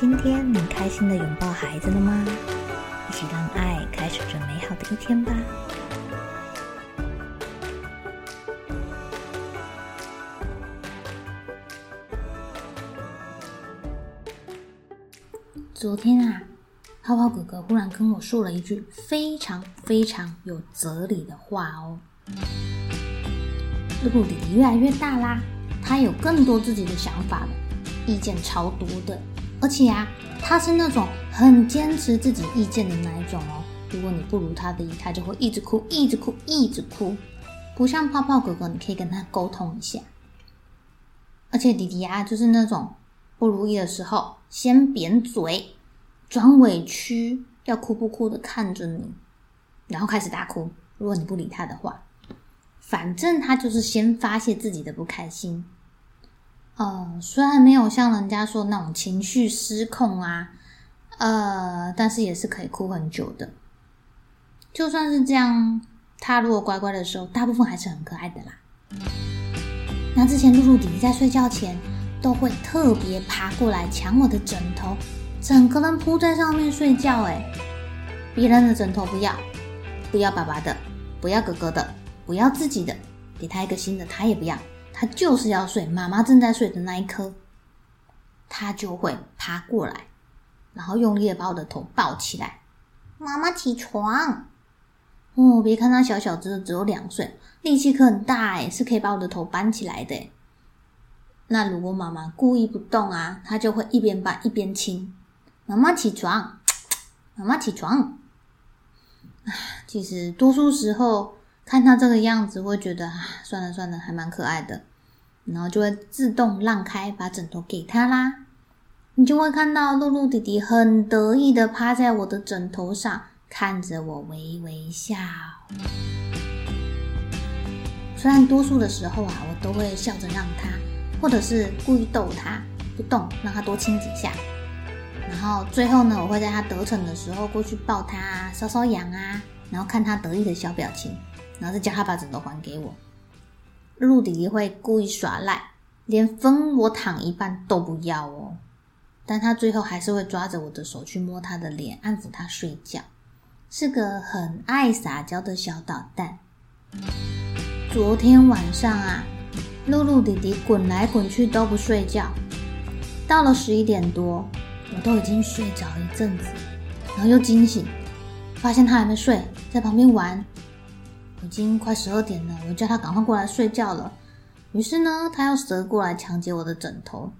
今天你开心的拥抱孩子了吗？一起让爱开始这美好的一天吧。昨天啊，泡泡哥哥忽然跟我说了一句非常非常有哲理的话哦。露露弟弟越来越大啦，他有更多自己的想法了，意见超多的。而且啊，他是那种很坚持自己意见的那一种哦。如果你不如他的意，他就会一直哭，一直哭，一直哭。不像泡泡哥哥，你可以跟他沟通一下。而且弟弟啊，就是那种不如意的时候，先扁嘴，装委屈，要哭不哭的看着你，然后开始大哭。如果你不理他的话，反正他就是先发泄自己的不开心。呃，虽然没有像人家说那种情绪失控啊，呃，但是也是可以哭很久的。就算是这样，他如果乖乖的时候，大部分还是很可爱的啦。那之前露露弟弟在睡觉前，都会特别爬过来抢我的枕头，整个人扑在上面睡觉。哎，别人的枕头不要，不要爸爸的，不要哥哥的，不要自己的，给他一个新的，他也不要。他就是要睡，妈妈正在睡的那一刻，他就会爬过来，然后用力的把我的头抱起来。妈妈起床！哦，别看他小小只，只有两岁，力气可很大哎，是可以把我的头搬起来的。那如果妈妈故意不动啊，他就会一边搬一边亲。妈妈起床，妈妈起床。其实多数时候看他这个样子，会觉得啊，算了算了，还蛮可爱的。然后就会自动让开，把枕头给他啦。你就会看到露露弟弟很得意的趴在我的枕头上，看着我微微笑。虽然多数的时候啊，我都会笑着让他，或者是故意逗他不动，让他多亲几下。然后最后呢，我会在他得逞的时候过去抱他啊，搔搔痒啊，然后看他得意的小表情，然后再叫他把枕头还给我。露弟弟会故意耍赖，连分我躺一半都不要哦。但他最后还是会抓着我的手去摸他的脸，安抚他睡觉，是个很爱撒娇的小捣蛋。昨天晚上啊，露露弟弟滚来滚去都不睡觉，到了十一点多，我都已经睡着一阵子，然后又惊醒，发现他还没睡，在旁边玩。已经快十二点了，我叫他赶快过来睡觉了。于是呢，他又折过来抢劫我的枕头。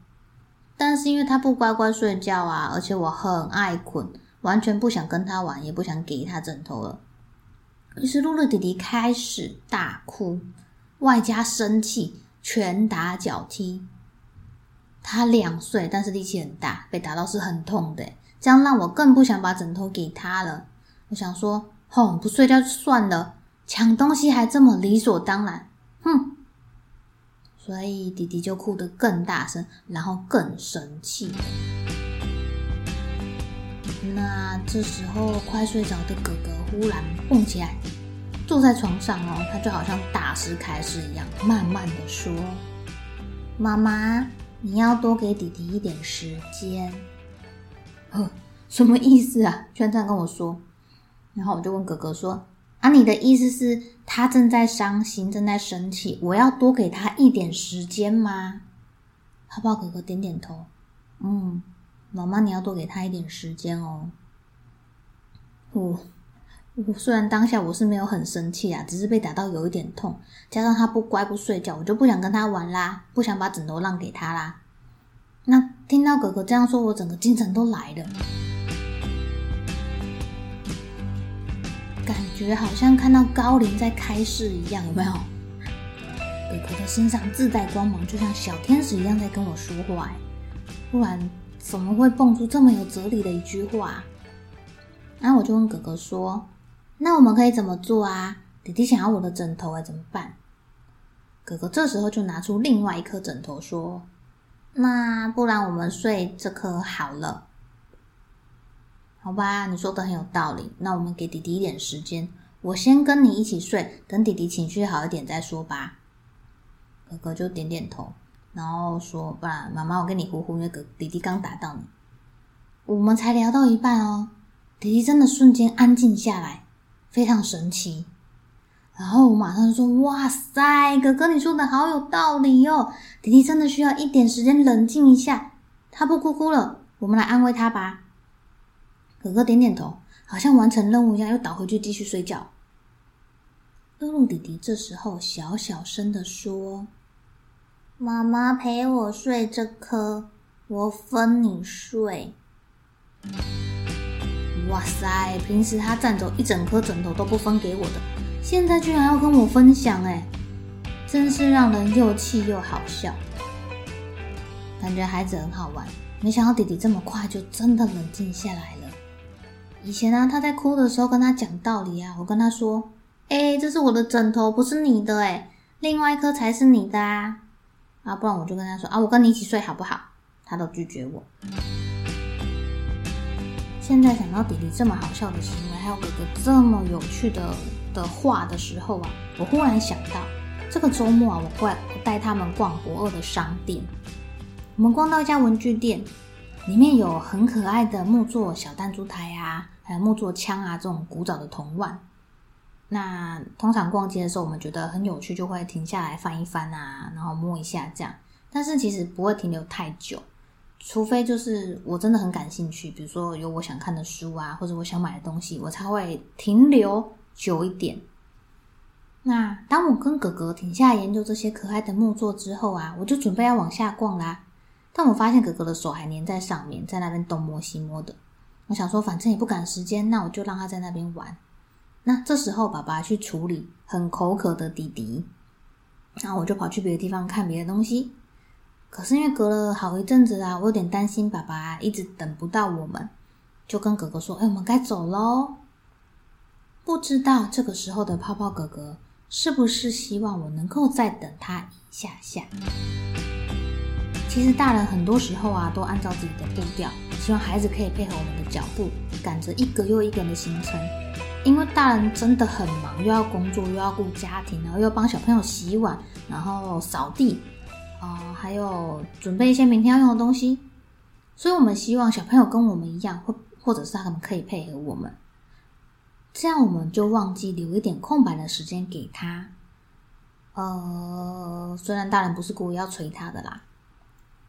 但是因为他不乖乖睡觉啊，而且我很爱困，完全不想跟他玩，也不想给他枕头了。于是露露弟弟开始大哭，外加生气，拳打脚踢。他两岁，但是力气很大，被打到是很痛的。这样让我更不想把枕头给他了。我想说，哼，不睡觉就算了。抢东西还这么理所当然，哼！所以弟弟就哭得更大声，然后更生气。那这时候快睡着的哥哥忽然蹦起来，坐在床上哦，他就好像大师开示一样，慢慢的说：“妈妈，你要多给弟弟一点时间。”呵，什么意思啊？居然这样跟我说。然后我就问哥哥说。啊，你的意思是，他正在伤心，正在生气，我要多给他一点时间吗？泡泡哥哥点点头，嗯，妈妈，你要多给他一点时间哦。我我虽然当下我是没有很生气啊，只是被打到有一点痛，加上他不乖不睡觉，我就不想跟他玩啦，不想把枕头让给他啦。那听到哥哥这样说，我整个精神都来了。感觉好像看到高龄在开示一样，有没有？哥哥的身上自带光芒，就像小天使一样在跟我说话。不然，怎么会蹦出这么有哲理的一句话？然后我就问哥哥说：“那我们可以怎么做啊？弟弟想要我的枕头，哎，怎么办？”哥哥这时候就拿出另外一颗枕头说：“那不然我们睡这颗好了，好吧？你说的很有道理。那我们给弟弟一点时间，我先跟你一起睡，等弟弟情绪好一点再说吧。”哥哥就点点头，然后说：“不然妈妈，我跟你呼呼，因为哥弟弟刚打到你。”我们才聊到一半哦。弟弟真的瞬间安静下来，非常神奇。然后我马上说：“哇塞，哥哥你说的好有道理哟！弟弟真的需要一点时间冷静一下。他不哭哭了，我们来安慰他吧。”哥哥点点头，好像完成任务一样，又倒回去继续睡觉。露露弟弟这时候小小声的说：“妈妈陪我睡这颗，我分你睡。”哇塞！平时他占走一整颗枕头都不分给我的，现在居然要跟我分享，哎，真是让人又气又好笑。感觉孩子很好玩，没想到弟弟这么快就真的冷静下来。以前呢，他在哭的时候跟他讲道理啊，我跟他说：“哎，这是我的枕头，不是你的，哎，另外一颗才是你的啊。”啊，不然我就跟他说：“啊，我跟你一起睡好不好？”他都拒绝我。现在想到弟弟这么好笑的行为，还有哥哥这么有趣的的话的时候啊，我忽然想到，这个周末啊，我怪我带他们逛博二的商店。我们逛到一家文具店，里面有很可爱的木作小弹珠台啊，还有木作枪啊，这种古早的铜腕。那通常逛街的时候，我们觉得很有趣，就会停下来翻一翻啊，然后摸一下这样。但是其实不会停留太久。除非就是我真的很感兴趣，比如说有我想看的书啊，或者我想买的东西，我才会停留久一点。那当我跟哥哥停下来研究这些可爱的木作之后啊，我就准备要往下逛啦。但我发现哥哥的手还粘在上面，在那边东摸西摸的。我想说，反正也不赶时间，那我就让他在那边玩。那这时候，爸爸去处理很口渴的弟弟，然后我就跑去别的地方看别的东西。可是因为隔了好一阵子啊，我有点担心爸爸一直等不到我们，就跟哥哥说：“哎，我们该走喽。”不知道这个时候的泡泡哥哥是不是希望我能够再等他一下下？其实大人很多时候啊，都按照自己的步调，希望孩子可以配合我们的脚步，赶着一个又一个的行程。因为大人真的很忙，又要工作，又要顾家庭，然后又要帮小朋友洗碗，然后扫地。啊，还有准备一些明天要用的东西，所以我们希望小朋友跟我们一样，或或者是他们可以配合我们，这样我们就忘记留一点空白的时间给他。呃，虽然大人不是故意要催他的啦，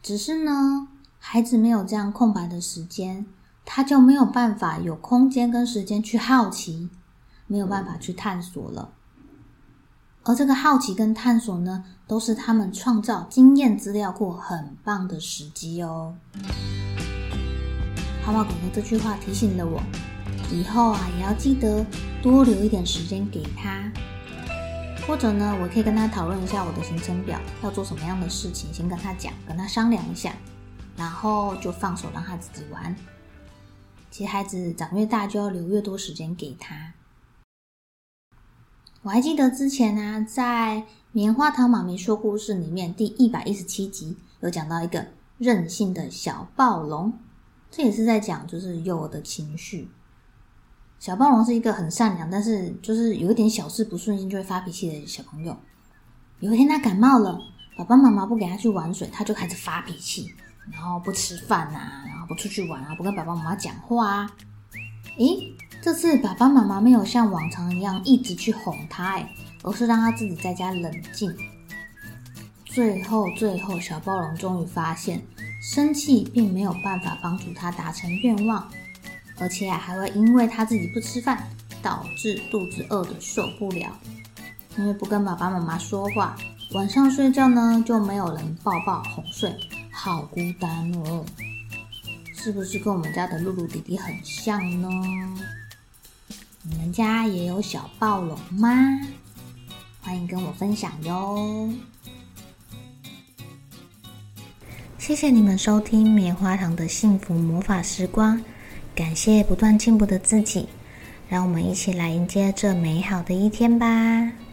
只是呢，孩子没有这样空白的时间，他就没有办法有空间跟时间去好奇，没有办法去探索了。而这个好奇跟探索呢，都是他们创造经验资料库很棒的时机哦。泡泡哥哥这句话提醒了我，以后啊也要记得多留一点时间给他。或者呢，我可以跟他讨论一下我的行程表，要做什么样的事情，先跟他讲，跟他商量一下，然后就放手让他自己玩。其实孩子长越大，就要留越多时间给他。我还记得之前呢，在《棉花糖妈咪说故事》里面第一百一十七集有讲到一个任性的小暴龙，这也是在讲就是幼儿的情绪。小暴龙是一个很善良，但是就是有一点小事不顺心就会发脾气的小朋友。有一天他感冒了，爸爸妈妈不给他去玩水，他就开始发脾气，然后不吃饭啊，然后不出去玩啊，不跟爸爸妈妈讲话啊。咦，这次爸爸妈妈没有像往常一样一直去哄他，哎，而是让他自己在家冷静。最后，最后，小暴龙终于发现，生气并没有办法帮助他达成愿望，而且啊，还会因为他自己不吃饭，导致肚子饿的受不了。因为不跟爸爸妈妈说话，晚上睡觉呢就没有人抱抱哄睡，好孤单哦。是不是跟我们家的露露弟弟很像呢？你们家也有小暴龙吗？欢迎跟我分享哟。谢谢你们收听棉花糖的幸福魔法时光，感谢不断进步的自己，让我们一起来迎接这美好的一天吧。